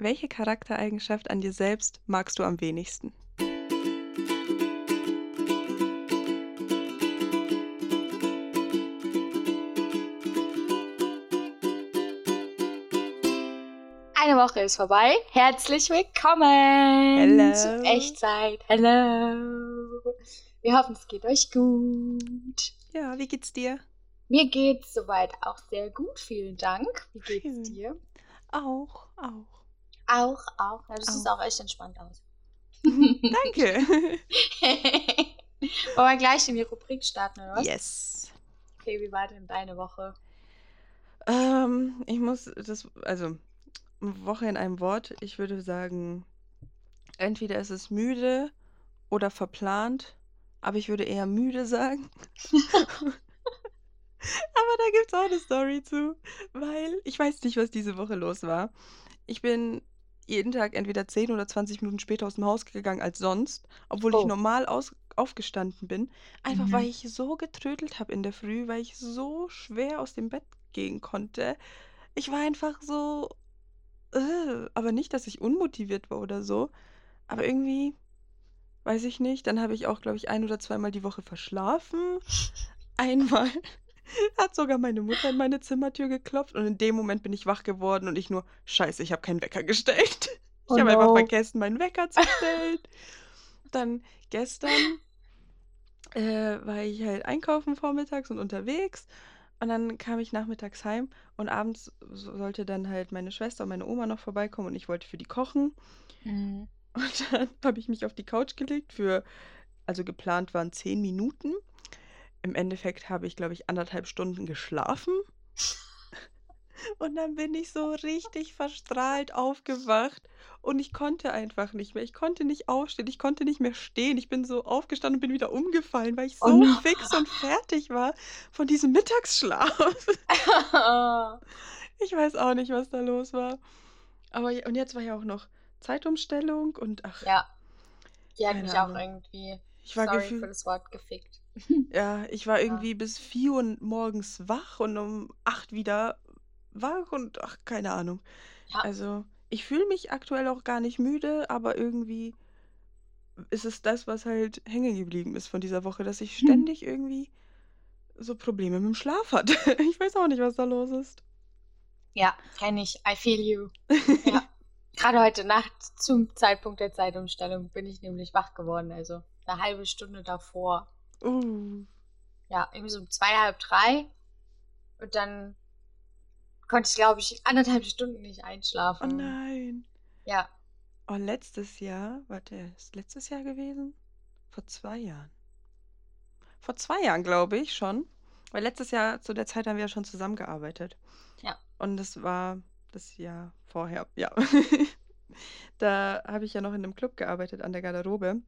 Welche Charaktereigenschaft an dir selbst magst du am wenigsten? Eine Woche ist vorbei. Herzlich willkommen Hello. zu Echtzeit. Hello. Wir hoffen, es geht euch gut. Ja, wie geht's dir? Mir geht's soweit auch sehr gut. Vielen Dank. Wie geht's Schön. dir? Auch, auch. Auch, auch. Ja, das Auch. sieht auch echt entspannt aus. Danke. Wollen wir gleich in die Rubrik starten, oder was? yes. Okay, wie war denn deine Woche? Ähm, ich muss das, also Woche in einem Wort. Ich würde sagen, entweder ist es müde oder verplant, aber ich würde eher müde sagen. Aber da gibt es auch eine Story zu, weil ich weiß nicht, was diese Woche los war. Ich bin jeden Tag entweder 10 oder 20 Minuten später aus dem Haus gegangen als sonst, obwohl ich Oh. normal aus aufgestanden bin. Einfach Mhm. weil ich so getrödelt habe in der Früh, weil ich so schwer aus dem Bett gehen konnte. Ich war einfach so, äh, aber nicht, dass ich unmotiviert war oder so, aber irgendwie, weiß ich nicht. Dann habe ich auch, glaube ich, ein oder zweimal die Woche verschlafen. Einmal hat sogar meine Mutter in meine Zimmertür geklopft und in dem Moment bin ich wach geworden und ich nur, scheiße, ich habe keinen Wecker gestellt. Ich Oh habe einfach no. vergessen, meinen Wecker zu stellen. Dann gestern äh, war ich halt einkaufen vormittags und unterwegs. Und dann kam ich nachmittags heim und abends so- sollte dann halt meine Schwester und meine Oma noch vorbeikommen und ich wollte für die kochen. Mhm. Und dann habe ich mich auf die Couch gelegt für, also geplant waren zehn Minuten. Im Endeffekt habe ich, glaube ich, anderthalb Stunden geschlafen. Und dann bin ich so richtig verstrahlt aufgewacht und ich konnte einfach nicht mehr. Ich konnte nicht aufstehen, ich konnte nicht mehr stehen. Ich bin so aufgestanden und bin wieder umgefallen, weil ich so Oh no. fix und fertig war von diesem Mittagsschlaf. Ich weiß auch nicht, was da los war. Aber und jetzt war ja auch noch Zeitumstellung und ach, ja. Die hat mich auch irgendwie, ich war sorry für das Wort, gefickt. Ja, ich war Ja. irgendwie bis 4 Uhr morgens wach und um 8 wieder wach und ach, keine Ahnung. Ja. Also, ich fühle mich aktuell auch gar nicht müde, aber irgendwie ist es das, was halt hängen geblieben ist von dieser Woche, dass ich Hm. ständig irgendwie so Probleme mit dem Schlaf hatte. Ich weiß auch nicht, was da los ist. Ja, kenne ich. I feel you. Ja. Gerade heute Nacht zum Zeitpunkt der Zeitumstellung bin ich nämlich wach geworden. Also eine halbe Stunde davor. Uh. Ja, irgendwie so um zwei, halb drei. Und dann konnte ich, glaube ich, anderthalb Stunden nicht Oh einschlafen. nein. Ja. Oh, letztes Jahr, warte, ist letztes Jahr gewesen? Vor zwei Jahren. Vor zwei Jahren, glaube ich, schon. Weil letztes Jahr, zu der Zeit haben wir ja schon zusammengearbeitet. Ja. Und das war das Jahr vorher, ja. Da habe ich ja noch in einem Club gearbeitet an der Garderobe.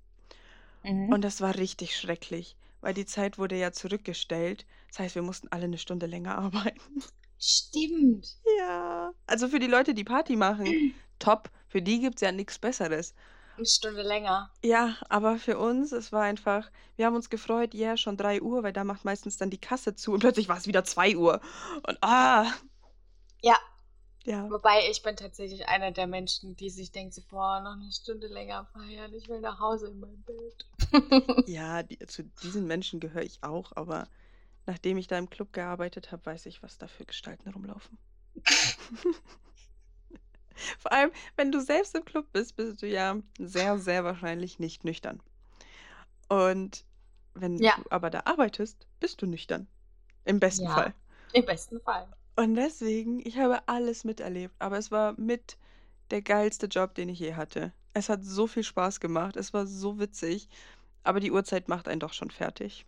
Mhm. Und das war richtig schrecklich, weil die Zeit wurde ja zurückgestellt. Das heißt, wir mussten alle eine Stunde länger arbeiten. Stimmt. Ja. Also für die Leute, die Party machen, top. Für die gibt es ja nichts Besseres. Eine Stunde länger. Ja, aber für uns, es war einfach, wir haben uns gefreut, ja, schon 3 Uhr, weil da macht meistens dann die Kasse zu und plötzlich war es wieder 2 Uhr. Und ah, Ja, ja. wobei ich bin tatsächlich einer der Menschen, die sich denkt, so, boah, noch eine Stunde länger feiern, ich will nach Hause in mein Bett. Ja, die, zu diesen Menschen gehöre ich auch, aber nachdem ich da im Club gearbeitet habe, weiß ich, was da für Gestalten rumlaufen. Vor allem, wenn du selbst im Club bist, bist du ja sehr, sehr wahrscheinlich nicht nüchtern. Und wenn Ja. du aber da arbeitest, bist du nüchtern. Im besten Ja. Fall. Im besten Fall. Und deswegen, ich habe alles miterlebt, aber es war mit der geilste Job, den ich je hatte. Es hat so viel Spaß gemacht, es war so witzig, aber die Uhrzeit macht einen doch schon fertig.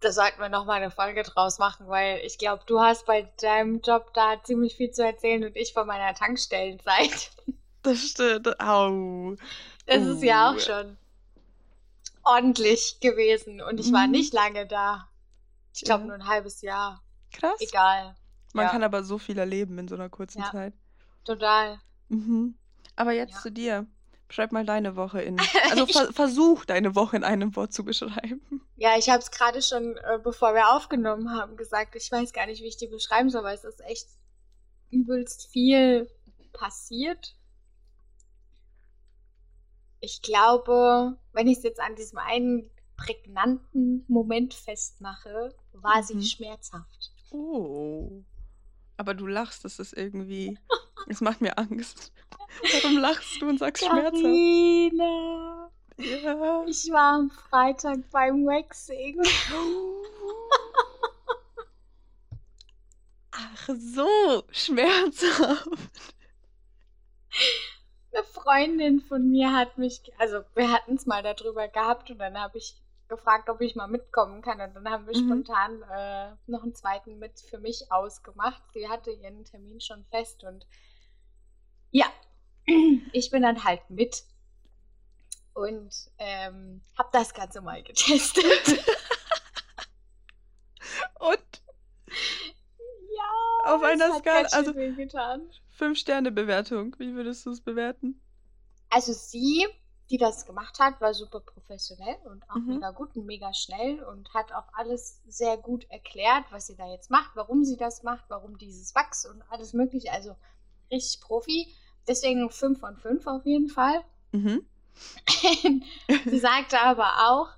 Da sollten wir nochmal eine Folge draus machen, weil ich glaube, du hast bei deinem Job da ziemlich viel zu erzählen und ich von meiner Tankstellenzeit. Das stimmt. Au. Das ist ja Uh. auch schon ordentlich gewesen und ich war Mhm. nicht lange da. Ich glaube Ja. nur ein halbes Jahr. Krass. Egal. Man Ja. kann aber so viel erleben in so einer kurzen Ja. Zeit. Total. Mhm. Aber jetzt Ja. zu dir. Schreib mal deine Woche in. Also ver versuch deine Woche in einem Wort zu beschreiben. Ja, ich habe es gerade schon, äh, bevor wir aufgenommen haben, gesagt. Ich weiß gar nicht, wie ich die beschreiben soll, weil es ist echt übelst viel passiert. Ich glaube, wenn ich es jetzt an diesem einen prägnanten Moment festmache, war Mhm. sie schmerzhaft. Oh. Aber du lachst, das ist irgendwie. Es macht mir Angst. Warum lachst du und sagst schmerzhaft? Carina, Ja. ich war am Freitag beim Waxing. Ach so, schmerzhaft. Eine Freundin von mir hat mich, also wir hatten es mal darüber gehabt und dann habe ich gefragt, ob ich mal mitkommen kann und dann haben wir Mhm. spontan äh, noch einen zweiten mit für mich ausgemacht. Sie hatte ihren Termin schon fest und ja, ich bin dann halt mit und ähm, habe das Ganze mal getestet. Und ja, Auf einer Skala- also- wehgetan. 5-Sterne-Bewertung. Wie würdest du es bewerten? Also sie, die das gemacht hat, war super professionell und auch Mhm. mega gut und mega schnell und hat auch alles sehr gut erklärt, was sie da jetzt macht, warum sie das macht, warum dieses Wachs und alles mögliche. Also richtig Profi. Deswegen 5 von 5 auf jeden Fall. Mhm. sie sagte aber auch,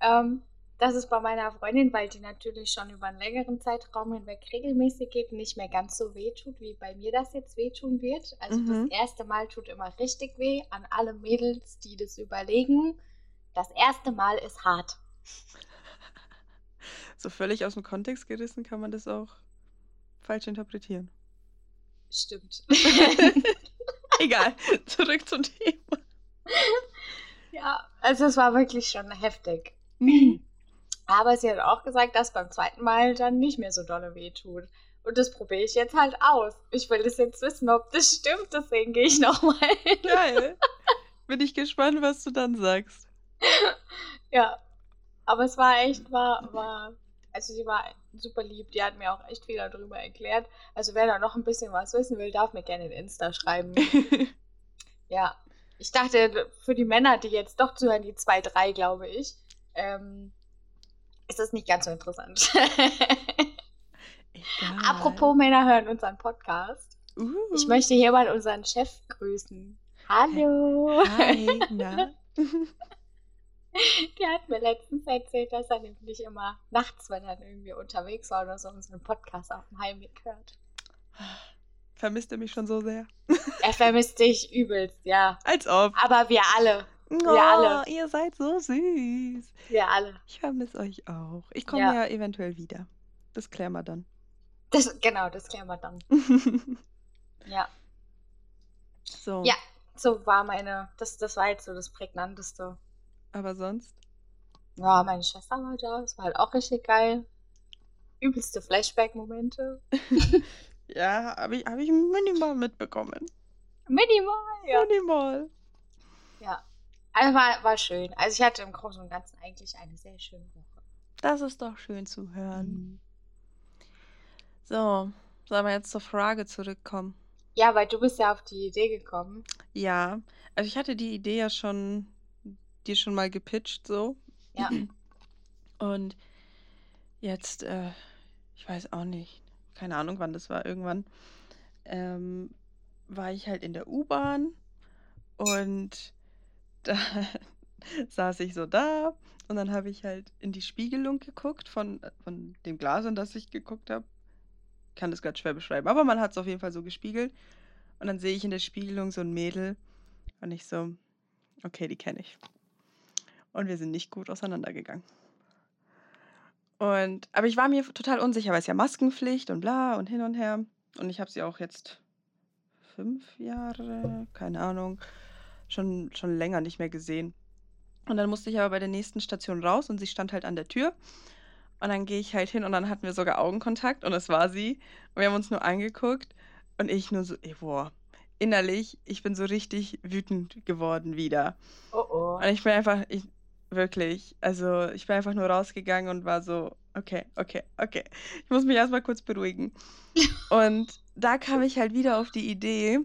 ähm, dass es bei meiner Freundin, weil die natürlich schon über einen längeren Zeitraum hinweg regelmäßig geht, nicht mehr ganz so weh tut, wie bei mir das jetzt wehtun wird. Also Mhm. das erste Mal tut immer richtig weh an alle Mädels, die das überlegen. Das erste Mal ist hart. So völlig aus dem Kontext gerissen kann man das auch falsch interpretieren. Stimmt. Egal, zurück zum Thema. ja, also es war wirklich schon heftig. Mhm. Aber sie hat auch gesagt, dass beim zweiten Mal dann nicht mehr so dolle weh tut. Und das probiere ich jetzt halt aus. Ich will das jetzt wissen, ob das stimmt, deswegen gehe ich nochmal hin. Geil. Bin ich gespannt, was du dann sagst. Ja. Aber es war echt, war, war, also sie war super lieb, die hat mir auch echt viel darüber erklärt. Also wer da noch ein bisschen was wissen will, darf mir gerne in Insta schreiben. Ja. Ich dachte, für die Männer, die jetzt doch zuhören, die zwei, drei, glaube ich, ähm, ist das nicht ganz so interessant. Egal. Apropos Männer hören unseren Podcast. Uh. Ich möchte hier mal unseren Chef grüßen. Hallo. Hi, na? Der hat mir letztens erzählt, dass er nämlich immer nachts, wenn er irgendwie unterwegs war oder so, unseren Podcast auf dem Heimweg hört. Vermisst ihr mich schon so sehr? Er vermisst dich übelst, ja. Als ob. Aber wir alle, Oh, alle. Ihr seid so süß. wir alle. Ich vermisse euch auch. Ich komme Ja. ja. eventuell wieder. Das klären wir dann. Das, genau, das klären wir dann. Ja. so. Ja. So war meine, das, das war jetzt so das Prägnanteste. Aber sonst? Ja, meine Schwester war da, das war halt auch richtig geil. Übelste Flashback-Momente. Ja, habe ich, hab ich minimal mitbekommen. Minimal, ja. Minimal. Ja. Also war, war schön. Also ich hatte im Großen und Ganzen eigentlich eine sehr schöne Woche. Das ist doch schön zu Mhm. hören. So, sollen wir jetzt zur Frage zurückkommen? Ja, weil du bist ja auf die Idee gekommen. Ja, also ich hatte die Idee ja schon, dir schon mal gepitcht, so. Ja. Und jetzt, äh, ich weiß auch nicht, keine Ahnung, wann das war, irgendwann, ähm, war ich halt in der U-Bahn und da saß ich so da und dann habe ich halt in die Spiegelung geguckt von, von dem Glas, in das ich geguckt habe. Kann das gerade schwer beschreiben, aber man hat es auf jeden Fall so gespiegelt. Und dann sehe ich in der Spiegelung so ein Mädel und ich so, okay, die kenne ich. Und wir sind nicht gut auseinandergegangen. Und, aber ich war mir total unsicher, weil es ja Maskenpflicht und bla und hin und her. Und ich habe sie auch jetzt fünf Jahre, keine Ahnung, schon, schon länger nicht mehr gesehen. Und dann musste ich aber bei der nächsten Station raus und sie stand halt an der Tür. Und dann gehe ich halt hin und dann hatten wir sogar Augenkontakt und es war sie. Und wir haben uns nur angeguckt und ich nur so, ey, boah, innerlich, ich bin so richtig wütend geworden wieder. Oh oh. Und ich bin einfach, ich, wirklich, also ich bin einfach nur rausgegangen und war so, okay, okay, okay. Ich muss mich erstmal kurz beruhigen. Und da kam ich halt wieder auf die Idee,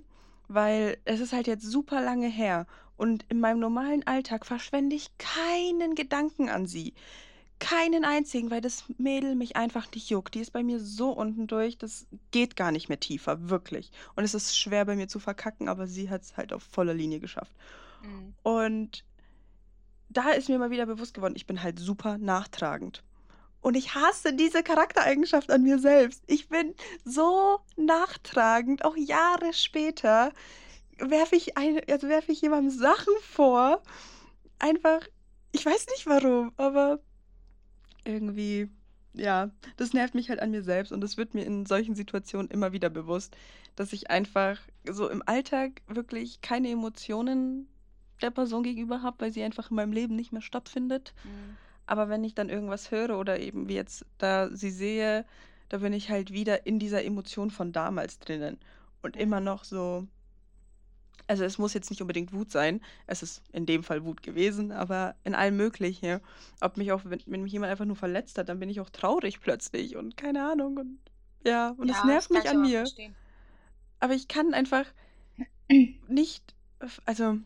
weil es ist halt jetzt super lange her und in meinem normalen Alltag verschwende ich keinen Gedanken an sie. keinen einzigen, weil das Mädel mich einfach nicht juckt. Die ist bei mir so unten durch, das geht gar nicht mehr tiefer, wirklich. Und es ist schwer bei mir zu verkacken, aber sie hat es halt auf voller Linie geschafft. Mhm. Und da ist mir mal wieder bewusst geworden, ich bin halt super nachtragend. Und ich hasse diese Charaktereigenschaft an mir selbst. Ich bin so nachtragend, auch Jahre später werfe ich, also werfe ich jemandem Sachen vor. Einfach, ich weiß nicht warum, aber irgendwie, ja, das nervt mich halt an mir selbst und das wird mir in solchen Situationen immer wieder bewusst, dass ich einfach so im Alltag wirklich keine Emotionen der Person gegenüber habe, weil sie einfach in meinem Leben nicht mehr stattfindet. Mhm. Aber wenn ich dann irgendwas höre oder eben wie jetzt da sie sehe, da bin ich halt wieder in dieser Emotion von damals drinnen und immer noch so also es muss jetzt nicht unbedingt Wut sein. Es ist in dem Fall Wut gewesen, aber in allem Möglichen. Ob mich auch, wenn, wenn mich jemand einfach nur verletzt hat, dann bin ich auch traurig plötzlich und keine Ahnung. Und ja, und Ja, nervt das mich kann ich an mir. verstehen. Aber ich kann einfach nicht, also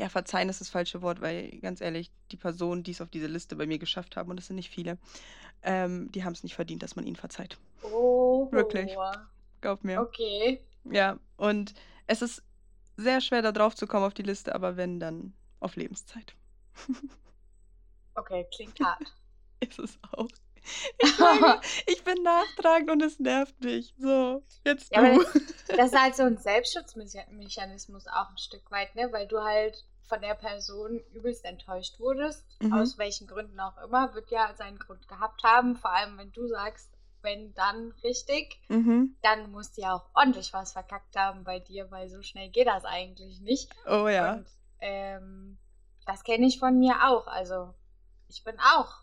ja, verzeihen ist das falsche Wort, weil ganz ehrlich, die Personen, die es auf diese Liste bei mir geschafft haben, und das sind nicht viele, ähm, die haben es nicht verdient, dass man ihnen verzeiht. Oh. Wirklich. Glaub mir. Okay. Ja, und es ist sehr schwer, da drauf zu kommen auf die Liste, aber wenn, dann auf Lebenszeit. Okay, klingt hart. Ist es auch. Ich, meine, ich bin nachtragend und es nervt mich. So, jetzt Ja, du. aber Das ist halt so ein Selbstschutzmechanismus auch ein Stück weit, ne? Weil du halt von der Person übelst enttäuscht wurdest, Mhm. aus welchen Gründen auch immer, wird ja seinen Grund gehabt haben. Vor allem, wenn du sagst, wenn dann richtig, mhm. dann musst du ja auch ordentlich was verkackt haben bei dir, weil so schnell geht das eigentlich nicht. Oh ja. Und ähm, das kenne ich von mir auch. Also ich bin auch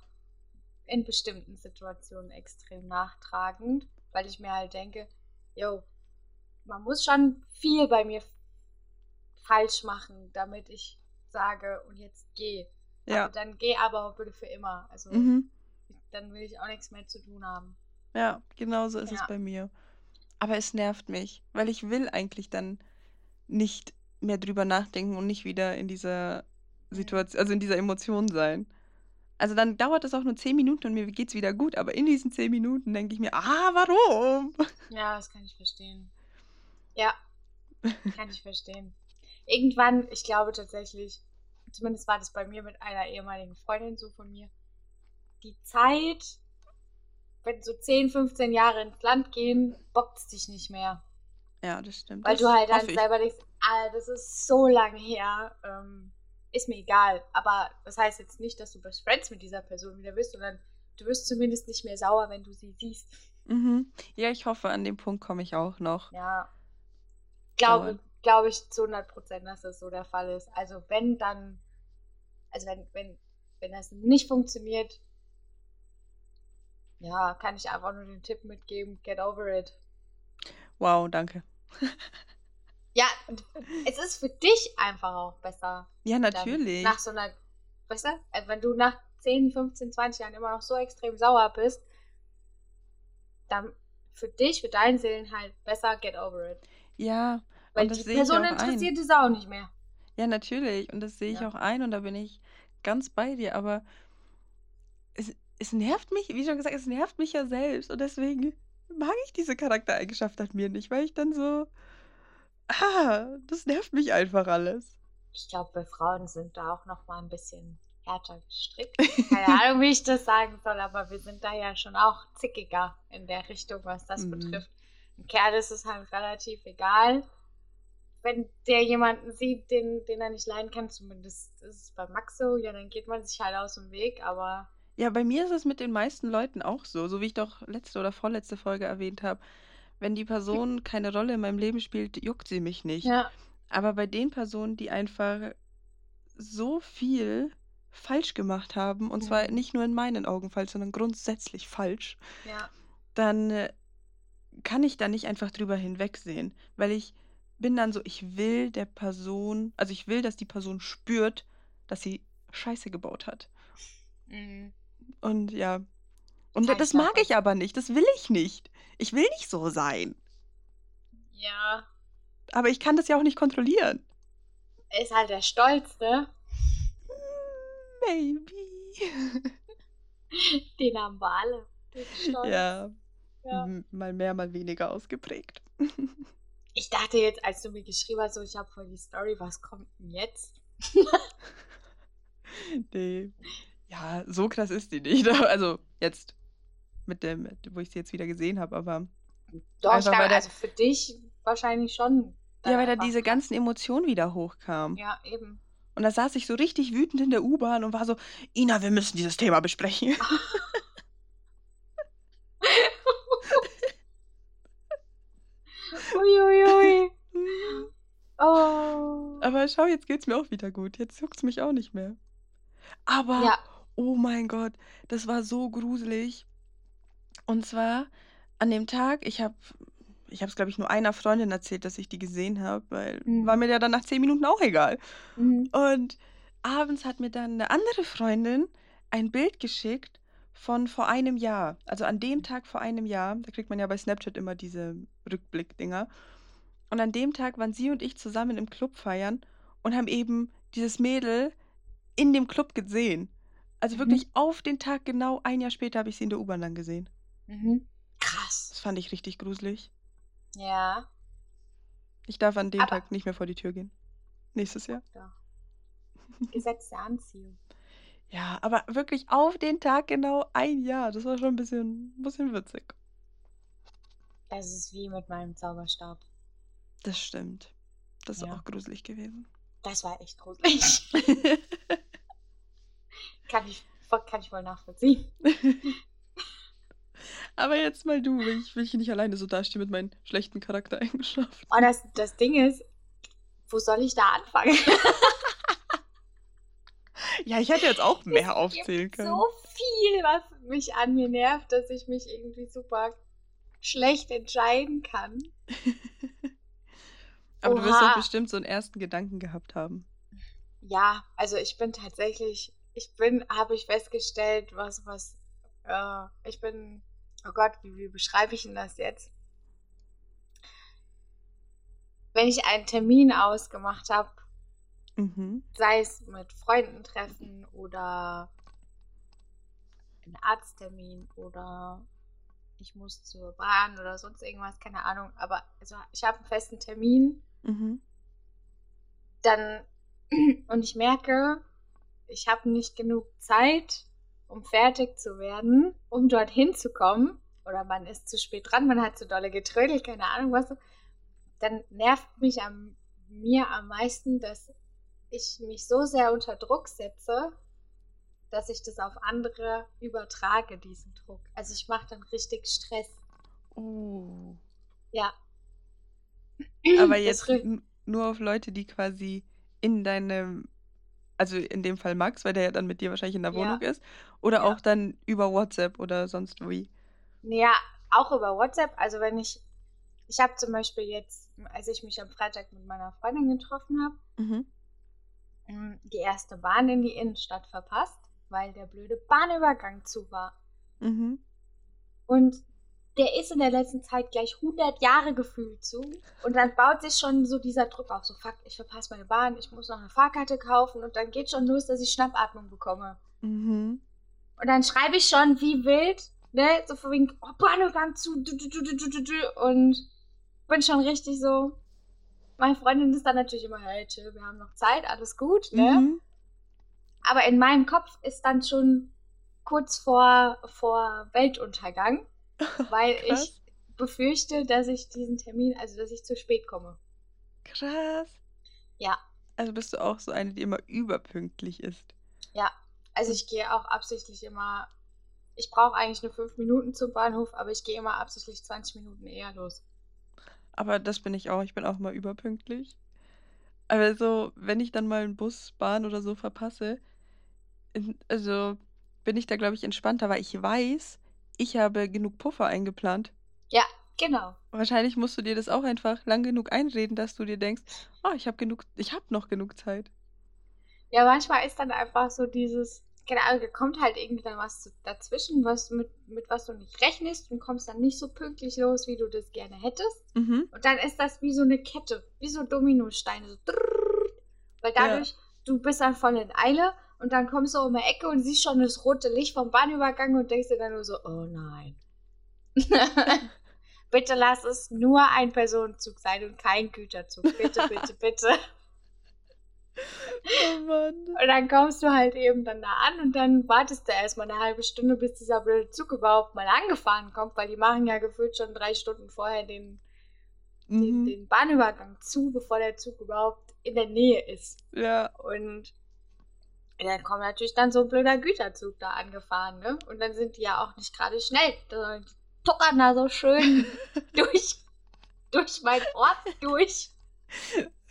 in bestimmten Situationen extrem nachtragend, weil ich mir halt denke, yo, man muss schon viel bei mir falsch machen, damit ich sage, und jetzt geh. Ja. Aber dann geh aber bitte für immer. Also Mhm. dann will ich auch nichts mehr zu tun haben. Ja, genau so ist es Ja. bei mir. Aber es nervt mich, weil ich will eigentlich dann nicht mehr drüber nachdenken und nicht wieder in dieser Situation, also in dieser Emotion sein. Also dann dauert es auch nur zehn Minuten und mir geht's wieder gut, aber in diesen zehn Minuten denke ich mir, ah, warum? Ja, das kann ich verstehen. Ja, kann ich verstehen. Irgendwann, ich glaube tatsächlich, zumindest war das bei mir mit einer ehemaligen Freundin so von mir, die Zeit, wenn so 10, 15 Jahre ins Land gehen, bockt es dich nicht mehr. Ja, das stimmt. Weil das du halt dann selber denkst, ah, das ist so lange her, ähm, ist mir egal. Aber das heißt jetzt nicht, dass du Best Friends mit dieser Person wieder bist, sondern du wirst zumindest nicht mehr sauer, wenn du sie siehst. Mhm. Ja, ich hoffe, an dem Punkt komme ich auch noch. Ja. Glaube. Glaube ich zu 100 Prozent, dass das so der Fall ist. Also wenn dann, also wenn, wenn, wenn das nicht funktioniert, ja, kann ich einfach nur den Tipp mitgeben, get over it. Wow, danke. Ja, und es ist für dich einfach auch besser. Ja, dann natürlich. Nach so einer, weißt du, also wenn du nach 10, 15, 20 Jahren immer noch so extrem sauer bist, dann für dich, für deinen Seelen halt besser get over it. Ja, Weil die Person ein. interessiert es auch nicht mehr. Ja, natürlich. Und das sehe ich Ja. auch ein und da bin ich ganz bei dir. Aber es, es nervt mich, wie schon gesagt, es nervt mich ja selbst. Und deswegen mag ich diese Charaktereigenschaft an mir nicht, weil ich dann so, ah, das nervt mich einfach alles. Ich glaube, wir Frauen sind da auch noch mal ein bisschen härter gestrickt. Keine Ahnung, wie ich das sagen soll, aber wir sind da ja schon auch zickiger in der Richtung, was das Mhm. betrifft. Ein Kerl ist es halt relativ egal. Wenn der jemanden sieht, den, den er nicht leiden kann, zumindest ist es bei Max so, ja, dann geht man sich halt aus dem Weg, aber Ja, bei mir ist es mit den meisten Leuten auch so, so wie ich doch letzte oder vorletzte Folge erwähnt habe. Wenn die Person keine Rolle in meinem Leben spielt, juckt sie mich nicht. ja, Aber bei den Personen, die einfach so viel falsch gemacht haben, und zwar Mhm. nicht nur in meinen Augen falsch, sondern grundsätzlich falsch, ja, dann äh, kann ich da nicht einfach drüber hinwegsehen, weil ich bin dann so, ich will der Person, also ich will, dass die Person spürt, dass sie Scheiße gebaut hat. mhm. Und ja, und das ich mag ich aber nicht, das will ich nicht. Ich will nicht so sein. ja, Aber ich kann das ja auch nicht kontrollieren. ist halt der Stolz, ne? Maybe. Den haben wir alle. Den Stolz. Ja, Ja. mal mehr, mal weniger ausgeprägt. Ich dachte jetzt, als du mir geschrieben hast, so, ich habe voll die Story, was kommt denn jetzt? Nee. Ja, so krass ist die nicht. Also jetzt mit dem, wo ich sie jetzt wieder gesehen habe, aber Doch, glaube, der- also für dich wahrscheinlich schon. ja, weil da diese ganzen Emotionen wieder hochkamen. Ja, eben. Und da saß ich so richtig wütend in der U-Bahn und war so, Ina, wir müssen dieses Thema besprechen. Uiuiui. Oh. Aber schau, jetzt geht's mir auch wieder gut. Jetzt juckt's mich auch nicht mehr. Aber, Ja. oh mein Gott, das war so gruselig. Und zwar an dem Tag, ich habe ich habe es, glaube ich, nur einer Freundin erzählt, dass ich die gesehen habe, weil war Mhm. mir ja dann nach zehn Minuten auch egal. Mhm. Und abends hat mir dann eine andere Freundin ein Bild geschickt von vor einem Jahr. Also an dem Tag vor einem Jahr, da kriegt man ja bei Snapchat immer diese Rückblickdinger. Und an dem Tag waren sie und ich zusammen im Club feiern und haben eben dieses Mädel in dem Club gesehen. Also Mhm. wirklich auf den Tag genau ein Jahr später habe ich sie in der U-Bahn dann gesehen. Mhm. Krass. Das fand ich richtig gruselig. Ja. Ich darf an dem Aber- Tag nicht mehr vor die Tür gehen. Nächstes Jahr. Doch. Gesetz der Anziehung. Ja, aber wirklich auf den Tag genau ein Jahr. Das war schon ein bisschen, ein bisschen witzig. Das ist wie mit meinem Zauberstab. Das stimmt. Das ist Ja. auch gruselig gewesen. Das war echt gruselig. kann, ich, kann ich voll nachvollziehen. aber jetzt mal du, will ich will ich nicht alleine so dastehen mit meinen schlechten Charaktereigenschaften. Und das, das Ding ist, wo soll ich da anfangen? Ja, ich hätte jetzt auch mehr Es aufzählen gibt können. so viel, was mich an mir nervt, dass ich mich irgendwie super schlecht entscheiden kann. aber du wirst doch Oha. bestimmt so einen ersten Gedanken gehabt haben. Ja, also ich bin tatsächlich, ich bin, habe ich festgestellt, was, was, äh, ich bin, oh Gott, wie, wie beschreibe ich denn das jetzt? Wenn ich einen Termin ausgemacht habe, Mhm. sei es mit Freunden treffen oder ein Arzttermin oder ich muss zur Bahn oder sonst irgendwas, keine Ahnung, aber also ich habe einen festen Termin, Mhm. dann und ich merke, ich habe nicht genug Zeit, um fertig zu werden, um dorthin zu kommen. Oder man ist zu spät dran, man hat zu dolle getrödelt, keine Ahnung was, dann nervt mich am, mir am meisten, dass ich mich so sehr unter Druck setze, dass ich das auf andere übertrage, diesen Druck. Also ich mache dann richtig Stress. Oh. Ja. Aber jetzt nur auf Leute, die quasi in deinem, also in dem Fall Max, weil der ja dann mit dir wahrscheinlich in der Ja. Wohnung ist, oder Ja. auch dann über WhatsApp oder sonst wie. Ja, auch über WhatsApp. Also wenn ich, ich habe zum Beispiel jetzt, als ich mich am Freitag mit meiner Freundin getroffen habe, Mhm. mh, die erste Bahn in die Innenstadt verpasst, weil der blöde Bahnübergang zu war. Mhm. Und der ist in der letzten Zeit gleich 100 Jahre gefühlt zu. Und dann baut sich schon so dieser Druck auf. So, fuck, ich verpasse meine Bahn, ich muss noch eine Fahrkarte kaufen. Und dann geht schon los, dass ich Schnappatmung bekomme. Mhm. Und dann schreibe ich schon wie wild, ne, so von wegen, oh, Bahnübergang zu, du, du, du, du, du, du, du, und bin schon richtig so. Meine Freundin ist dann natürlich immer, hey, chill, wir haben noch Zeit, alles gut, ne? Mhm. Aber in meinem Kopf ist dann schon kurz vor, vor Weltuntergang, weil ich befürchte, dass ich diesen Termin, also dass ich zu spät komme. Krass. Ja, Also bist du auch so eine, die immer überpünktlich ist. ja. Also ich gehe auch absichtlich immer, ich brauche eigentlich nur fünf Minuten zum Bahnhof, aber ich gehe immer absichtlich 20 Minuten eher los. Aber das bin ich auch. Ich bin auch mal überpünktlich. Aber so, wenn ich dann mal einen Bus, Bahn oder so verpasse, in, also bin ich da, glaube ich, entspannter, weil ich weiß, ich habe genug Puffer eingeplant. Ja, genau. Wahrscheinlich musst du dir das auch einfach lang genug einreden, dass du dir denkst, oh, ich habe genug, ich habe noch genug Zeit. Ja, manchmal ist dann einfach so dieses, keine Ahnung, da kommt halt irgendwie dann was dazwischen, was mit, mit was du nicht rechnest und kommst dann nicht so pünktlich los, wie du das gerne hättest. Mhm. Und dann ist das wie so eine Kette, wie so Dominosteine. So drrrr. weil Ja. dadurch, du bist dann voll in Eile und dann kommst du um die Ecke und siehst schon das rote Licht vom Bahnübergang und denkst dir dann nur so, oh nein. bitte lass es nur ein Personenzug sein und kein Güterzug. Bitte, bitte, bitte. Oh Mann. Und dann kommst du halt eben dann da an und dann wartest du erstmal eine halbe Stunde, bis dieser blöde Zug überhaupt mal angefahren kommt, weil die machen ja gefühlt schon drei Stunden vorher den, den, Mhm. den Bahnübergang zu, bevor der Zug überhaupt in der Nähe ist. Ja. Und dann kommt natürlich dann so ein blöder Güterzug da angefahren, ne? Und dann sind die ja auch nicht gerade schnell, sondern die tuckern da so schön durch, durch mein Ort durch.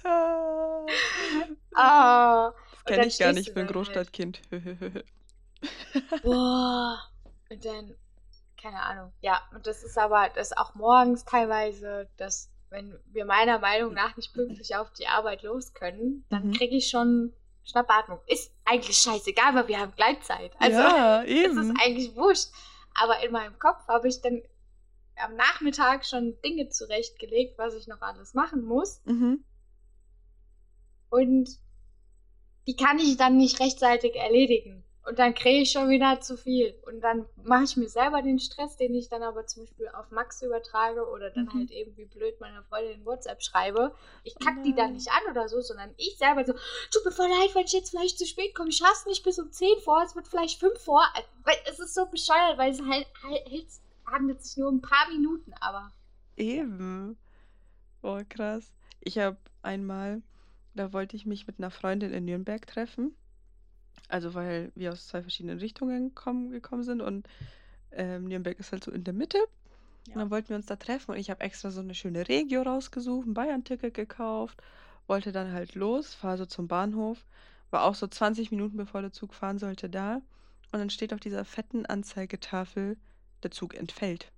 Ah. Ah, Das Und kenne ich gar nicht, ich bin halt. Großstadtkind. boah. Und dann, keine Ahnung. Ja, und das ist aber, das ist auch morgens teilweise, dass, wenn wir meiner Meinung nach nicht pünktlich auf die Arbeit los können, dann Mhm. kriege ich schon Schnappatmung. Ist eigentlich scheißegal, weil wir haben Gleitzeit. Also, ja, es eben. ist eigentlich wurscht. Aber in meinem Kopf habe ich dann am Nachmittag schon Dinge zurechtgelegt, was ich noch alles machen muss. Mhm. Und die kann ich dann nicht rechtzeitig erledigen. Und dann kriege ich schon wieder zu viel. Und dann mache ich mir selber den Stress, den ich dann aber zum Beispiel auf Max übertrage oder dann Mhm. halt eben wie blöd meiner Freundin in WhatsApp schreibe. Ich Oh kack die dann nicht an oder so, sondern ich selber so, tut mir voll leid, wenn ich jetzt vielleicht zu spät komme. Ich hasse nicht bis um 10 vor, es wird vielleicht 5 vor. Weil es ist so bescheuert, weil es halt, halt es handelt sich nur um ein paar Minuten, aber. Eben. Boah, krass. Ich habe einmal, da wollte ich mich mit einer Freundin in Nürnberg treffen. Also weil wir aus zwei verschiedenen Richtungen kommen, gekommen sind und ähm, Nürnberg ist halt so in der Mitte. Und Ja. dann wollten wir uns da treffen und ich habe extra so eine schöne Regio rausgesucht, ein Bayern-Ticket gekauft, wollte dann halt los, fahre so zum Bahnhof, war auch so 20 Minuten bevor der Zug fahren sollte da. Und dann steht auf dieser fetten Anzeigetafel, der Zug entfällt.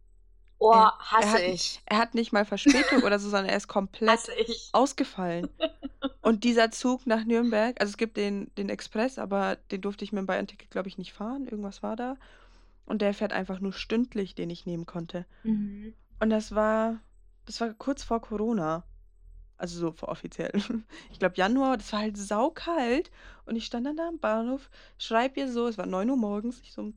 Oh, Er, er, hasse hat, ich. er hat nicht mal Verspätung oder so, sondern er ist komplett Hasse ich. ausgefallen. Und dieser Zug nach Nürnberg, also es gibt den, den Express, aber den durfte ich mit dem Bayern-Ticket, glaube ich, nicht fahren. Irgendwas war da. Und der fährt einfach nur stündlich, den ich nehmen konnte. Mhm. Und das war, das war kurz vor Corona. Also so vor offiziell. Ich glaube Januar, das war halt saukalt. Und ich stand dann da am Bahnhof, schreib ihr so, es war 9 Uhr morgens. Ich so,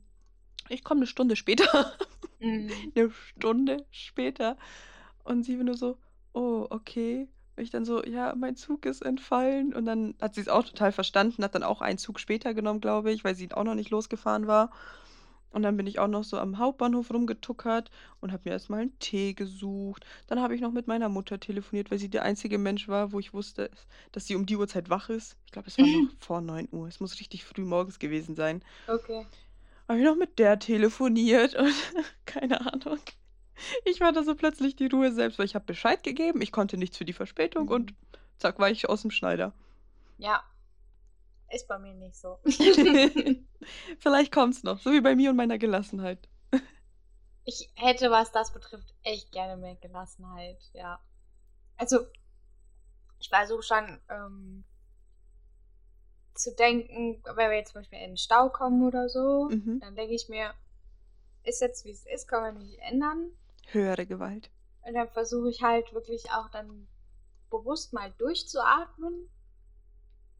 ich komme eine Stunde später. Mhm. eine Stunde später. Und sie war nur so, oh, okay. Und ich dann so, ja, mein Zug ist entfallen. Und dann hat sie es auch total verstanden, hat dann auch einen Zug später genommen, glaube ich, weil sie auch noch nicht losgefahren war. Und dann bin ich auch noch so am Hauptbahnhof rumgetuckert und habe mir erstmal einen Tee gesucht. Dann habe ich noch mit meiner Mutter telefoniert, weil sie der einzige Mensch war, wo ich wusste, dass sie um die Uhrzeit wach ist. Ich glaube, es war noch vor 9 Uhr. Es muss richtig früh morgens gewesen sein. Okay. Habe ich noch mit der telefoniert und keine Ahnung. Ich war da so plötzlich die Ruhe selbst, weil ich habe Bescheid gegeben, ich konnte nichts für die Verspätung und Mhm. zack, war ich aus dem Schneider. Ja. Ist bei mir nicht so. Vielleicht kommt's noch, so wie bei mir und meiner Gelassenheit. Ich hätte, was das betrifft, echt gerne mehr Gelassenheit, ja. Also, ich versuche schon ähm, zu denken, wenn wir jetzt zum Beispiel in den Stau kommen oder so, Mhm. dann denke ich mir, ist jetzt wie es ist, kann man nicht ändern. Höhere Gewalt. Und dann versuche ich halt wirklich auch dann bewusst mal durchzuatmen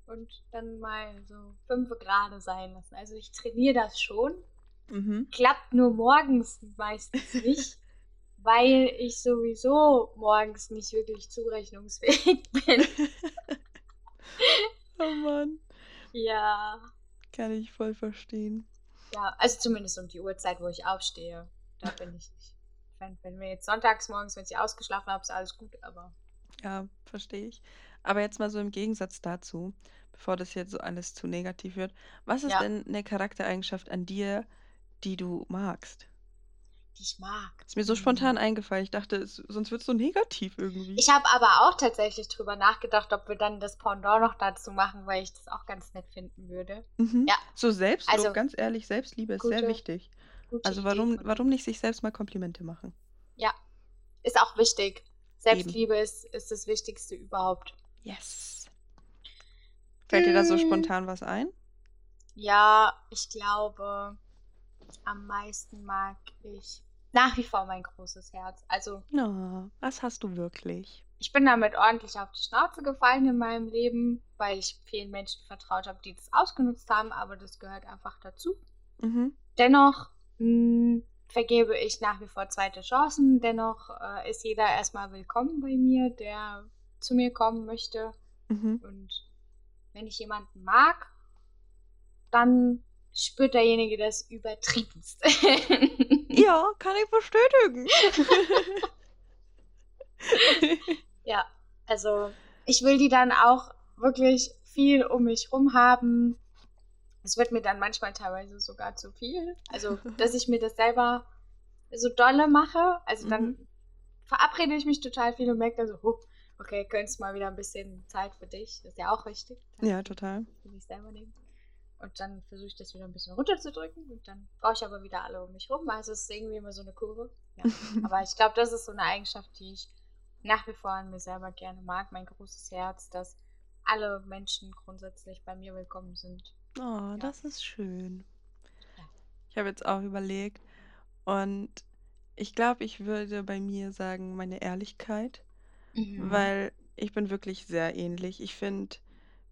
und dann mal so fünf gerade sein lassen. Also ich trainiere das schon. Mhm. Klappt nur morgens meistens nicht, weil ich sowieso morgens nicht wirklich zurechnungsfähig bin. oh Mann, ja. kann ich voll verstehen. Ja, also zumindest um die Uhrzeit, wo ich aufstehe. Da bin ich nicht. Wenn, wenn wir jetzt sonntags morgens, wenn ich ausgeschlafen habe, ist alles gut, aber. Ja, verstehe ich. Aber jetzt mal so im Gegensatz dazu, bevor das jetzt so alles zu negativ wird, was ist Ja. denn eine Charaktereigenschaft an dir, die du magst? Die ich mag. Ist mir so Hm. spontan eingefallen. Ich dachte, es, sonst wird es so negativ irgendwie. Ich habe aber auch tatsächlich drüber nachgedacht, ob wir dann das Pendant noch dazu machen, weil ich das auch ganz nett finden würde. Mhm. Ja. So Selbstlob, Also, ganz ehrlich, Selbstliebe ist sehr wichtig. Also warum, warum nicht sich selbst mal Komplimente machen? Ja, ist auch wichtig. Selbstliebe ist, ist das Wichtigste überhaupt. Yes. Fällt dir da so Hm. spontan was ein? Ja, ich glaube, am meisten mag ich nach wie vor mein großes Herz. Also, Na, was hast du wirklich? ich bin damit ordentlich auf die Schnauze gefallen in meinem Leben, weil ich vielen Menschen vertraut habe, die das ausgenutzt haben, aber das gehört einfach dazu. Mhm. Dennoch mh, vergebe ich nach wie vor zweite Chancen. Dennoch äh, ist jeder erstmal willkommen bei mir, der zu mir kommen möchte. Mhm. Und wenn ich jemanden mag, dann spürt derjenige das übertriebenst. Ja, kann ich bestätigen. ja, also ich will die dann auch wirklich viel um mich rum haben. Es wird mir dann manchmal teilweise sogar zu viel. Also, dass ich mir das selber so dolle mache. Also dann Mhm. verabrede ich mich total viel und merke dann so, huh, okay, gönnst mal wieder ein bisschen Zeit für dich. Das ist ja auch wichtig. Zeit Ja, total. für mich selber nehmen. Und dann versuche ich das wieder ein bisschen runterzudrücken und dann brauche ich aber wieder alle um mich rum. Also es ist irgendwie immer so eine Kurve. Ja. Aber ich glaube, das ist so eine Eigenschaft, die ich nach wie vor an mir selber gerne mag. Mein großes Herz, dass alle Menschen grundsätzlich bei mir willkommen sind. Oh, das ist schön. Ja. Ich habe jetzt auch überlegt und ich glaube, ich würde bei mir sagen, meine Ehrlichkeit, Mhm. weil ich bin wirklich sehr ähnlich. Ich finde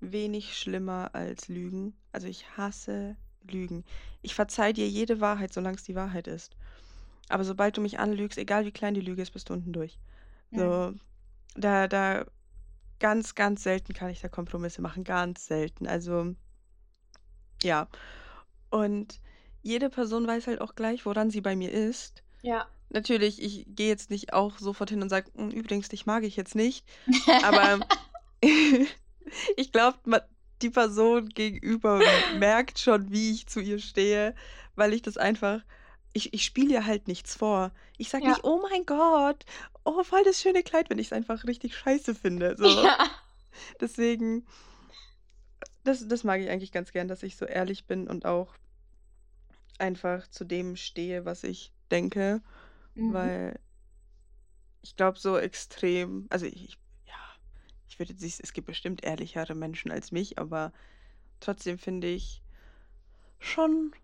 wenig schlimmer als Lügen. Also ich hasse Lügen. Ich verzeih dir jede Wahrheit, solange es die Wahrheit ist. Aber sobald du mich anlügst, egal wie klein die Lüge ist, bist du unten durch. Mhm. So, da, da, ganz, ganz selten kann ich da Kompromisse machen. Ganz selten. Also, ja. Und jede Person weiß halt auch gleich, woran sie bei mir ist. Ja. Natürlich, ich gehe jetzt nicht auch sofort hin und sage, übrigens, dich mag ich jetzt nicht. Aber ich glaube, die Person gegenüber merkt schon, wie ich zu ihr stehe, weil ich das einfach, ich, ich spiele ihr halt nichts vor. Ich sage Ja. nicht, oh mein Gott, oh, voll das schöne Kleid, wenn ich es einfach richtig scheiße finde. So. Ja. Deswegen, das, das mag ich eigentlich ganz gern, dass ich so ehrlich bin und auch einfach zu dem stehe, was ich denke, Mhm. weil ich glaube, so extrem, also ja, ich würde nicht, es gibt bestimmt ehrlichere Menschen als mich, aber trotzdem finde ich schon,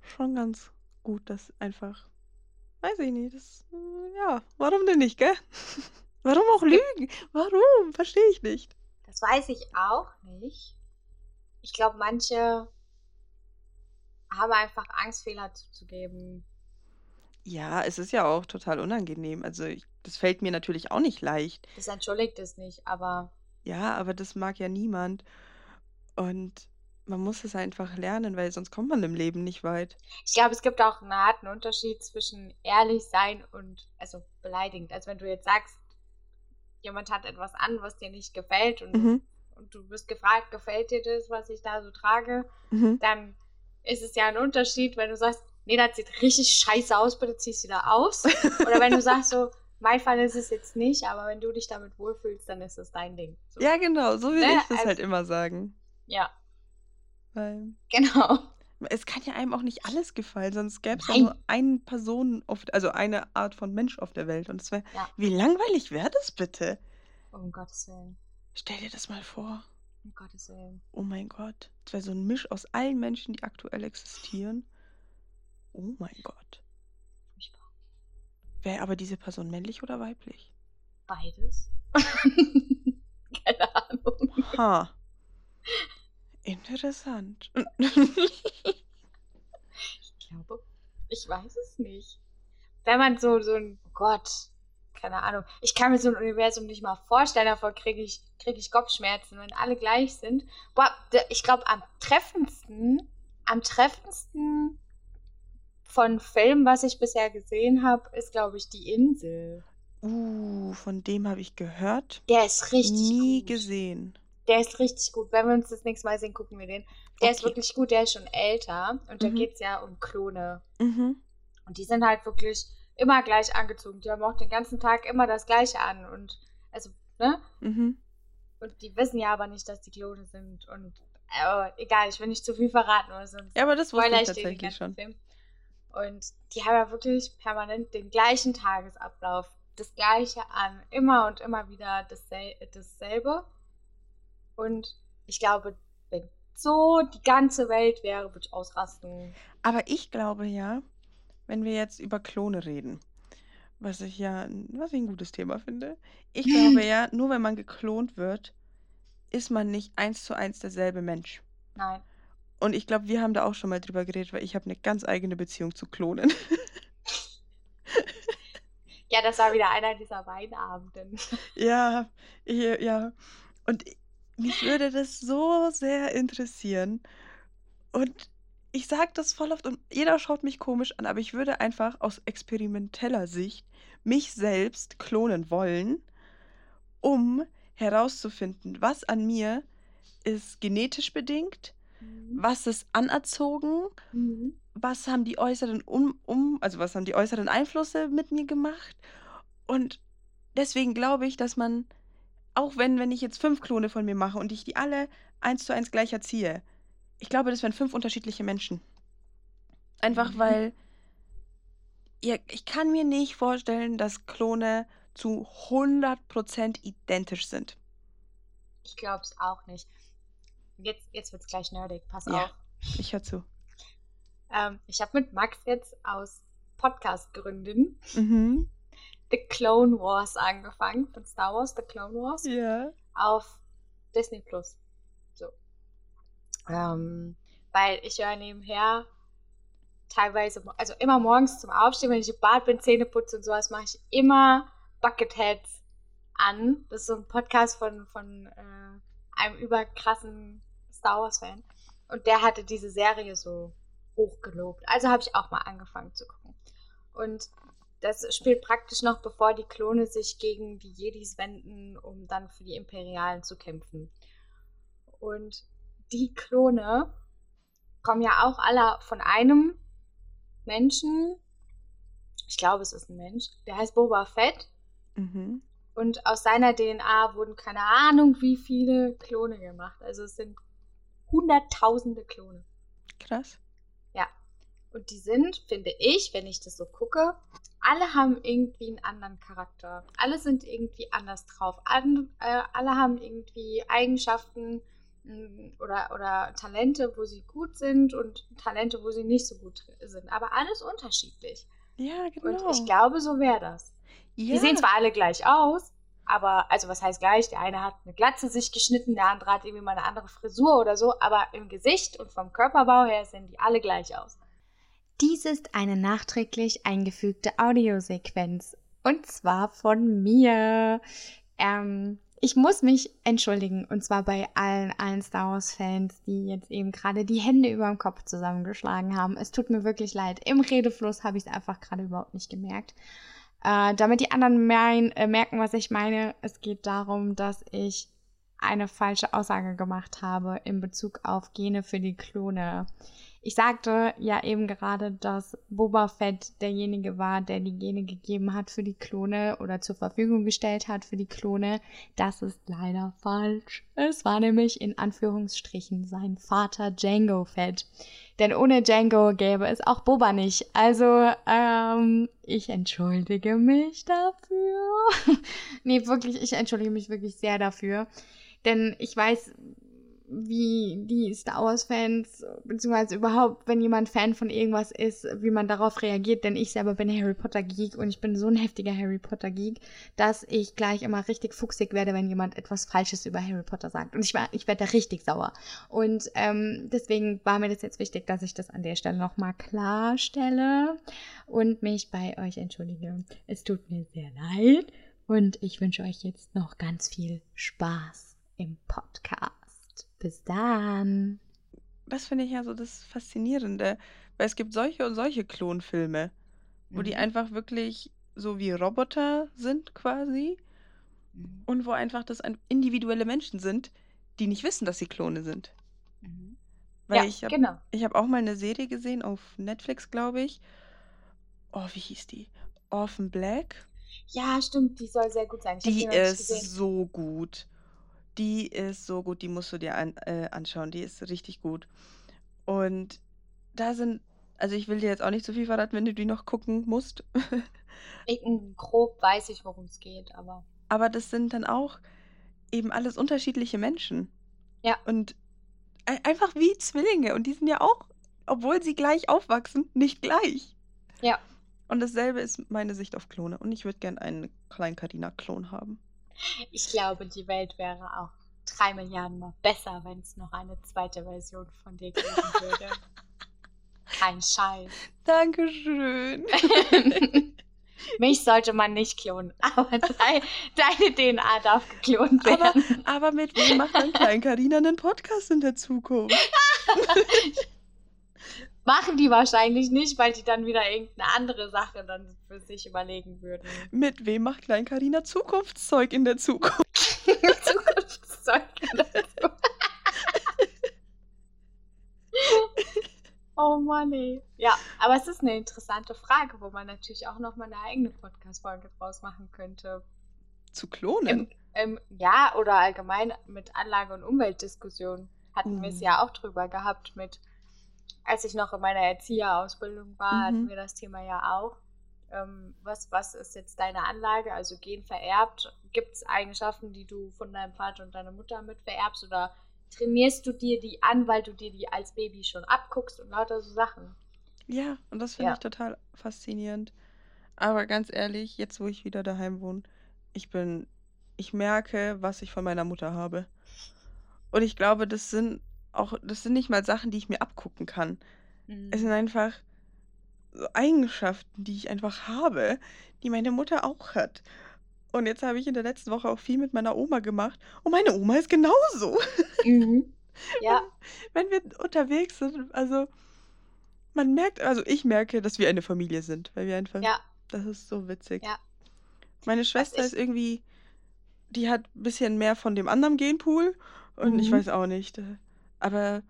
schon ganz gut, dass einfach, weiß ich nicht, das, ja, warum denn nicht, gell? Warum auch lügen? Warum? Verstehe ich nicht. Das weiß ich auch nicht. Ich glaube, manche haben einfach Angst, Fehler zuzugeben. Ja, es ist ja auch total unangenehm. Also ich, das fällt mir natürlich auch nicht leicht. Das entschuldigt es nicht, aber Ja, aber das mag ja niemand. Und man muss es einfach lernen, weil sonst kommt man im Leben nicht weit. ich glaube, es gibt auch einen harten Unterschied zwischen ehrlich sein und also beleidigend. Also wenn du jetzt sagst, jemand hat etwas an, was dir nicht gefällt und, Mhm, und du wirst gefragt, gefällt dir das, was ich da so trage, mhm. dann ist es ja ein Unterschied, wenn du sagst, nee, das sieht richtig scheiße aus, bitte ziehst du da aus. Oder wenn du sagst so, mein Fall ist es jetzt nicht, aber wenn du dich damit wohlfühlst, dann ist es dein Ding. So. Ja, genau, so will Ne, ich das also- halt immer sagen. Ja, Weil genau. es kann ja einem auch nicht alles gefallen, sonst gäbe es ja nur eine Person, auf, also eine Art von Mensch auf der Welt. Und es wäre, Ja. wie langweilig wäre das bitte? Um Gottes Willen. Stell dir das mal vor. Um Gottes Willen. Oh mein Gott. Es wäre so ein Misch aus allen Menschen, die aktuell existieren. Oh mein Gott. Furchtbar. Wäre aber diese Person männlich oder weiblich? Beides. Keine Ahnung. Ha. Interessant. Ich glaube, ich weiß es nicht. Wenn man so, so ein, oh Gott, keine Ahnung. Ich kann mir so ein Universum nicht mal vorstellen, davor kriege ich, krieg ich Kopfschmerzen, wenn alle gleich sind. Boah, ich glaube, am treffendsten, am treffendsten von Filmen, was ich bisher gesehen habe, ist, glaube ich, Die Insel. uh, von dem habe ich gehört. Der ist richtig Nie gut. gesehen. Der ist richtig gut. Wenn wir uns das nächste Mal sehen, gucken wir den. Der ist Okay. wirklich gut, der ist schon älter. Und da Mhm. geht es ja um Klone. Mhm. Und die sind halt wirklich immer gleich angezogen. Die haben auch den ganzen Tag immer das Gleiche an. Und also, ne? Mhm. Und die wissen ja aber nicht, dass die Klone sind. Und äh, egal, ich will nicht zu viel verraten oder sonst Ja, aber das wusste ich tatsächlich schon. Film. Und die haben ja wirklich permanent den gleichen Tagesablauf. Das Gleiche an. Immer und immer wieder dassel dasselbe. Und ich glaube, wenn so die ganze Welt wäre, würde ich ausrasten. Aber ich glaube ja, wenn wir jetzt über Klone reden, was ich ja, was ich ein gutes Thema finde. Ich glaube ja, nur wenn man geklont wird, ist man nicht eins zu eins derselbe Mensch. Nein. Und ich glaube, wir haben da auch schon mal drüber geredet, weil ich habe eine ganz eigene Beziehung zu Klonen. Ja, das war wieder einer dieser Weinabenden. Ja, ich, ja. Und mich würde das so sehr interessieren. Und ich sage das voll oft und jeder schaut mich komisch an, aber ich würde einfach aus experimenteller Sicht mich selbst klonen wollen, um herauszufinden, was an mir ist genetisch bedingt, Mhm. was ist anerzogen, Mhm. was haben die äußeren um, um also was haben die äußeren Einflüsse mit mir gemacht? Und deswegen glaube ich, dass man, auch wenn, wenn ich jetzt fünf Klone von mir mache und ich die alle eins zu eins gleich erziehe, ich glaube, das wären fünf unterschiedliche Menschen. Einfach Mhm. weil ja, ich kann mir nicht vorstellen, dass Klone zu 100% identisch sind. Ich glaube es auch nicht. Jetzt, jetzt wird es gleich nerdig, pass Ja. auf. Ich höre zu. Ähm, ich habe mit Max jetzt aus Podcast-Gründen Mhm. The Clone Wars angefangen, von Star Wars, The Clone Wars, Ja. auf Disney Plus. So. Ähm, weil ich höre nebenher teilweise, also immer morgens zum Aufstehen, wenn ich im Bad bin, Zähne putze und sowas, mache ich immer Bucketheads an. Das ist so ein Podcast von, von äh, einem überkrassen Star Wars-Fan. Und der hatte diese Serie so hochgelobt. Also habe ich auch mal angefangen zu gucken. Und das spielt praktisch noch, bevor die Klone sich gegen die Jedis wenden, um dann für die Imperialen zu kämpfen. Und die Klone kommen ja auch alle von einem Menschen. Ich glaube, es ist ein Mensch. Der heißt Boba Fett. Mhm. Und aus seiner DNA wurden keine Ahnung, wie viele Klone gemacht. Also es sind hunderttausende Klone. Krass. Und die sind, finde ich, wenn ich das so gucke, alle haben irgendwie einen anderen Charakter. Alle sind irgendwie anders drauf. An, äh, alle haben irgendwie Eigenschaften mh, oder, oder Talente, wo sie gut sind und Talente, wo sie nicht so gut sind. Aber alles unterschiedlich. Ja, genau. Und ich glaube, so wäre das. ja. Die sehen zwar alle gleich aus, aber, also was heißt gleich? Der eine hat eine Glatze sich geschnitten, der andere hat irgendwie mal eine andere Frisur oder so, aber im Gesicht und vom Körperbau her sehen die alle gleich aus. Dies ist eine nachträglich eingefügte Audiosequenz. Und zwar von mir. Ähm, ich muss mich entschuldigen. Und zwar bei allen, allen Star Wars-Fans, die jetzt eben gerade die Hände über dem Kopf zusammengeschlagen haben. Es tut mir wirklich leid. Im Redefluss habe ich es einfach gerade überhaupt nicht gemerkt. Äh, damit die anderen mein, äh, merken, was ich meine, es geht darum, dass ich eine falsche Aussage gemacht habe in Bezug auf Gene für die Klone. Ich sagte ja eben gerade, dass Boba Fett derjenige war, der die Gene gegeben hat für die Klone oder zur Verfügung gestellt hat für die Klone. Das ist leider falsch. Es war nämlich in Anführungsstrichen sein Vater Django Fett. Denn ohne Django gäbe es auch Boba nicht. Also, ähm, ich entschuldige mich dafür. nee, wirklich, ich entschuldige mich wirklich sehr dafür. Denn ich weiß, wie die Star Wars-Fans, beziehungsweise überhaupt, wenn jemand Fan von irgendwas ist, wie man darauf reagiert, denn ich selber bin Harry Potter-Geek und ich bin so ein heftiger Harry Potter-Geek, dass ich gleich immer richtig fuchsig werde, wenn jemand etwas Falsches über Harry Potter sagt. Und ich, ich werde da richtig sauer. Und ähm, deswegen war mir das jetzt wichtig, dass ich das an der Stelle nochmal klarstelle und mich bei euch entschuldige. Es tut mir sehr leid und ich wünsche euch jetzt noch ganz viel Spaß im Podcast. Bis dann. das finde ich ja so das Faszinierende. Weil es gibt solche und solche Klonfilme, wo die Mhm. einfach wirklich so wie Roboter sind quasi Mhm. und wo einfach das individuelle Menschen sind, die nicht wissen, dass sie Klone sind. Mhm. Weil Ja, ich habe genau. ich hab auch mal eine Serie gesehen auf Netflix, glaube ich. Oh, wie hieß die? Orphan Black. Ja, stimmt, die soll sehr gut sein. Ich habe Die die ist so gut. Die ist so gut, die musst du dir an, äh, anschauen. Die ist richtig gut. Und da sind, also ich will dir jetzt auch nicht zu viel verraten, wenn du die noch gucken musst. Ich, grob weiß ich, worum es geht, aber Aber das sind dann auch eben alles unterschiedliche Menschen. Ja. Und ein- einfach wie Zwillinge. Und die sind ja auch, obwohl sie gleich aufwachsen, nicht gleich. Ja. Und dasselbe ist meine Sicht auf Klone. Und ich würde gern einen kleinen Carina-Klon haben. Ich glaube, die Welt wäre auch drei Milliarden Mal besser, wenn es noch eine zweite Version von dir geben würde. Kein Scheiß. Dankeschön. Mich sollte man nicht klonen, aber dein, deine DNA darf geklont Aber, werden. aber mit wem macht dann Klein Carina einen Podcast in der Zukunft? Machen die wahrscheinlich nicht, weil die dann wieder irgendeine andere Sache dann für sich überlegen würden. Mit wem macht Klein Carina Zukunftszeug in der Zukunft? Zukunftszeug dazu. Oh Mann, ey. Ja, aber es ist eine interessante Frage, wo man natürlich auch noch mal eine eigene Podcast-Folge draus machen könnte. Zu klonen? Im, im, ja, oder allgemein mit Anlage- und Umweltdiskussion hatten wir es Mhm. ja auch drüber gehabt mit, als ich noch in meiner Erzieherausbildung war, hatten Mhm. wir das Thema ja auch. Ähm, was, was ist jetzt deine Anlage, also gen vererbt? Gibt es Eigenschaften, die du von deinem Vater und deiner Mutter mit vererbst oder trainierst du dir die an, weil du dir die als Baby schon abguckst und lauter so Sachen? Ja, und das finde Ja. ich total faszinierend. Aber ganz ehrlich, jetzt wo ich wieder daheim wohne, ich bin, ich merke, was ich von meiner Mutter habe. Und ich glaube, das sind auch, das sind nicht mal Sachen, die ich mir abgucken kann. Es sind einfach so Eigenschaften, die ich einfach habe, die meine Mutter auch hat. Und jetzt habe ich in der letzten Woche auch viel mit meiner Oma gemacht. Und meine Oma ist genauso. Mhm. Ja, Wenn wir unterwegs sind, also man merkt, also ich merke, dass wir eine Familie sind, weil wir einfach, ja, das ist so witzig. Ja. Meine Schwester ich- ist irgendwie, die hat ein bisschen mehr von dem anderen Genpool und ich Mhm. weiß auch nicht. Aber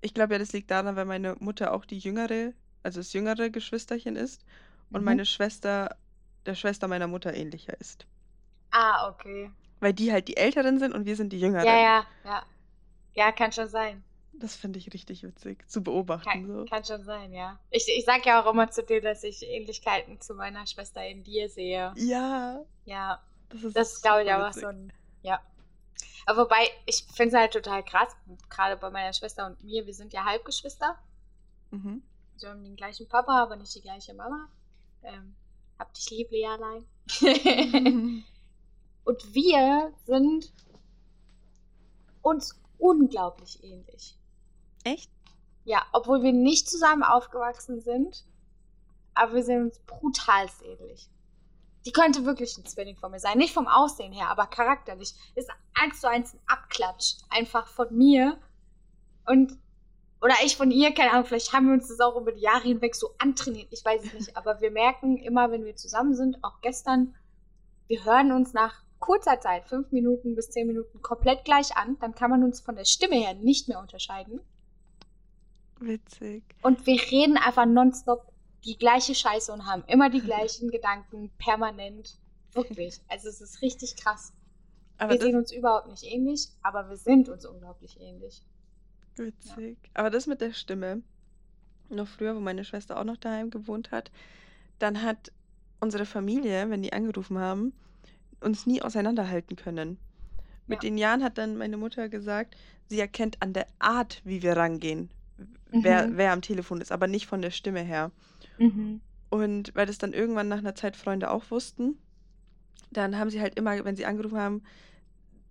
ich glaube ja, das liegt daran, weil meine Mutter auch die jüngere, also das jüngere Geschwisterchen ist und Mhm. meine Schwester der Schwester meiner Mutter ähnlicher ist. Ah, okay. Weil die halt die Älteren sind und wir sind die Jüngeren. Ja, ja, ja. Ja, kann schon sein. Das finde ich richtig witzig zu beobachten. Kann, so. kann schon sein, ja. Ich, ich sag ja auch immer zu dir, dass ich Ähnlichkeiten zu meiner Schwester in dir sehe. Ja, Ja, das ist das ist, glaube ich, super auch witzig. so ein. Ja. Aber wobei, ich finde es halt total krass, gerade bei meiner Schwester und mir, wir sind ja Halbgeschwister. Mhm. Wir haben den gleichen Papa, aber nicht die gleiche Mama. Ähm, hab dich lieb, Lealein. und wir sind uns unglaublich ähnlich. Echt? Ja, obwohl wir nicht zusammen aufgewachsen sind, aber wir sind uns brutalst ähnlich. Die könnte wirklich ein Zwilling von mir sein. Nicht vom Aussehen her, aber charakterlich. Ist eins zu eins ein Abklatsch. Einfach von mir. Und, oder ich von ihr, keine Ahnung, vielleicht haben wir uns das auch über die Jahre hinweg so antrainiert. Ich weiß es nicht. Aber wir merken immer, wenn wir zusammen sind, auch gestern, wir hören uns nach kurzer Zeit, fünf Minuten bis zehn Minuten, komplett gleich an. Dann kann man uns von der Stimme her nicht mehr unterscheiden. Witzig. Und wir reden einfach nonstop die gleiche Scheiße und haben immer die gleichen Gedanken permanent. Wirklich. Also es ist richtig krass. Aber wir sehen uns überhaupt nicht ähnlich, aber wir sind uns unglaublich ähnlich. witzig. Aber das mit der Stimme, noch früher, wo meine Schwester auch noch daheim gewohnt hat, dann hat unsere Familie, wenn die angerufen haben, uns nie auseinanderhalten können. Mit Ja. den Jahren hat dann meine Mutter gesagt, sie erkennt an der Art, wie wir rangehen, wer, Mhm. wer am Telefon ist, aber nicht von der Stimme her. Und weil das dann irgendwann nach einer Zeit Freunde auch wussten, dann haben sie halt immer, wenn sie angerufen haben,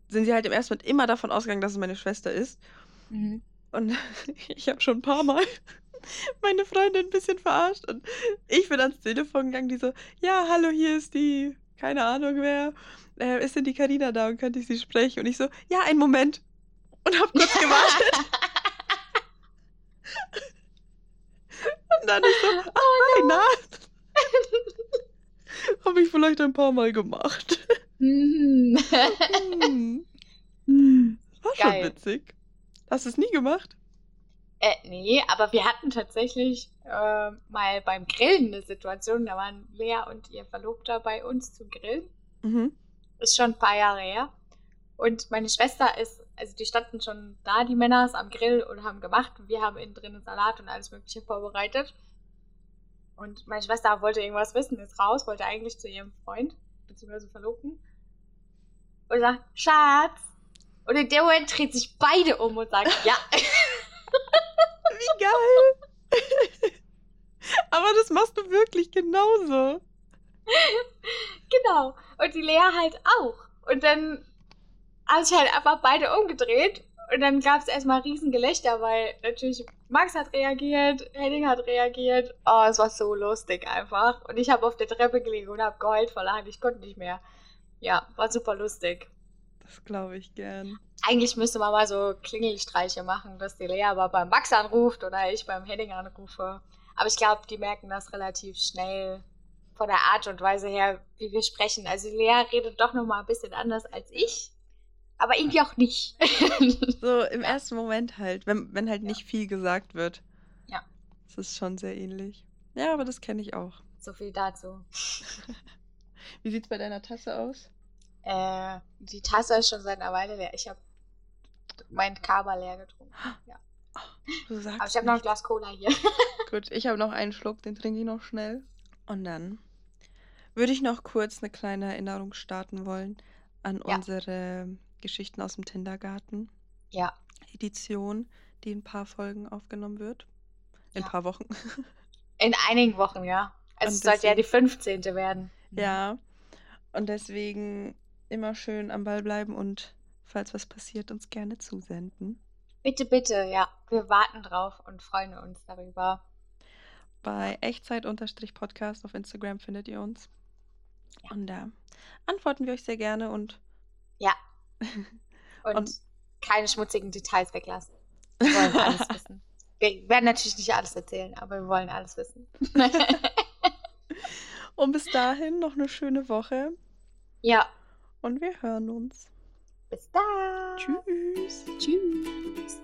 sind sie halt im ersten Moment immer davon ausgegangen, dass es meine Schwester ist. Mhm. Und ich habe schon ein paar Mal meine Freundin ein bisschen verarscht. Und ich bin ans Telefon gegangen, die so, ja, hallo, hier ist die, keine Ahnung wer, äh, ist denn die Karina da und könnte ich sie sprechen? Und ich so, ja, einen Moment. Und hab kurz gewartet. Und dann ist so, ah, hi, na. Habe ich vielleicht ein paar Mal gemacht. Hm, war schon Geil. witzig. Hast du es nie gemacht? äh, nee, aber wir hatten tatsächlich äh, mal beim Grillen eine Situation, da waren Lea und ihr Verlobter bei uns zum Grillen. Mhm. Ist schon ein paar Jahre her. Und meine Schwester ist, also die standen schon da, die Männer, am Grill und haben gemacht. Wir haben innen drin einen Salat und alles Mögliche vorbereitet. Und meine Schwester wollte irgendwas wissen, ist raus, wollte eigentlich zu ihrem Freund, beziehungsweise Verlobten. Und sagt, Schatz. Und in dem Moment dreht sich beide um und sagt, ja. Wie geil! Aber das machst du wirklich genauso. genau. Und die Lea halt auch. Und dann habe ich halt einfach beide umgedreht. Und dann gab es erstmal riesen Gelächter, weil natürlich Max hat reagiert, Henning hat reagiert. Oh, es war so lustig einfach. Und ich habe auf der Treppe gelegen und habe geheult vor Lachen. Ich konnte nicht mehr. Ja, war super lustig. Das glaube ich gern. Eigentlich müsste man mal so Klingelstreiche machen, dass die Lea aber beim Max anruft oder ich beim Henning anrufe. Aber ich glaube, die merken das relativ schnell von der Art und Weise her, wie wir sprechen. Also Lea redet doch noch mal ein bisschen anders als ich aber irgendwie auch nicht. so im ersten Moment halt, wenn, wenn halt ja. nicht viel gesagt wird. Ja. Das ist schon sehr ähnlich. Ja, aber das kenne ich auch. So viel dazu. Wie sieht's bei deiner Tasse aus? Äh, die Tasse ist schon seit einer Weile leer. Ich habe mein Kaba leer getrunken. Ja. Du sagst aber ich habe noch ein Glas Cola hier. Gut, ich habe noch einen Schluck, den trinke ich noch schnell. Und dann würde ich noch kurz eine kleine Erinnerung starten wollen an ja. unsere Geschichten aus dem Kindergarten. Ja. Edition, die in ein paar Folgen aufgenommen wird. In ein ja. paar Wochen. In einigen Wochen, ja. Also es sollte ja die 15. werden. Ja. Und deswegen immer schön am Ball bleiben und falls was passiert, uns gerne zusenden. Bitte, bitte, ja. Wir warten drauf und freuen uns darüber. Bei Echtzeit-Podcast auf Instagram findet ihr uns. Ja. Und da antworten wir euch sehr gerne und ja, und, und keine schmutzigen Details weglassen. Wir wollen alles wissen. Wir werden natürlich nicht alles erzählen, aber wir wollen alles wissen. und bis dahin noch eine schöne Woche. Ja. Und wir hören uns. Bis dann. Tschüss. Tschüss.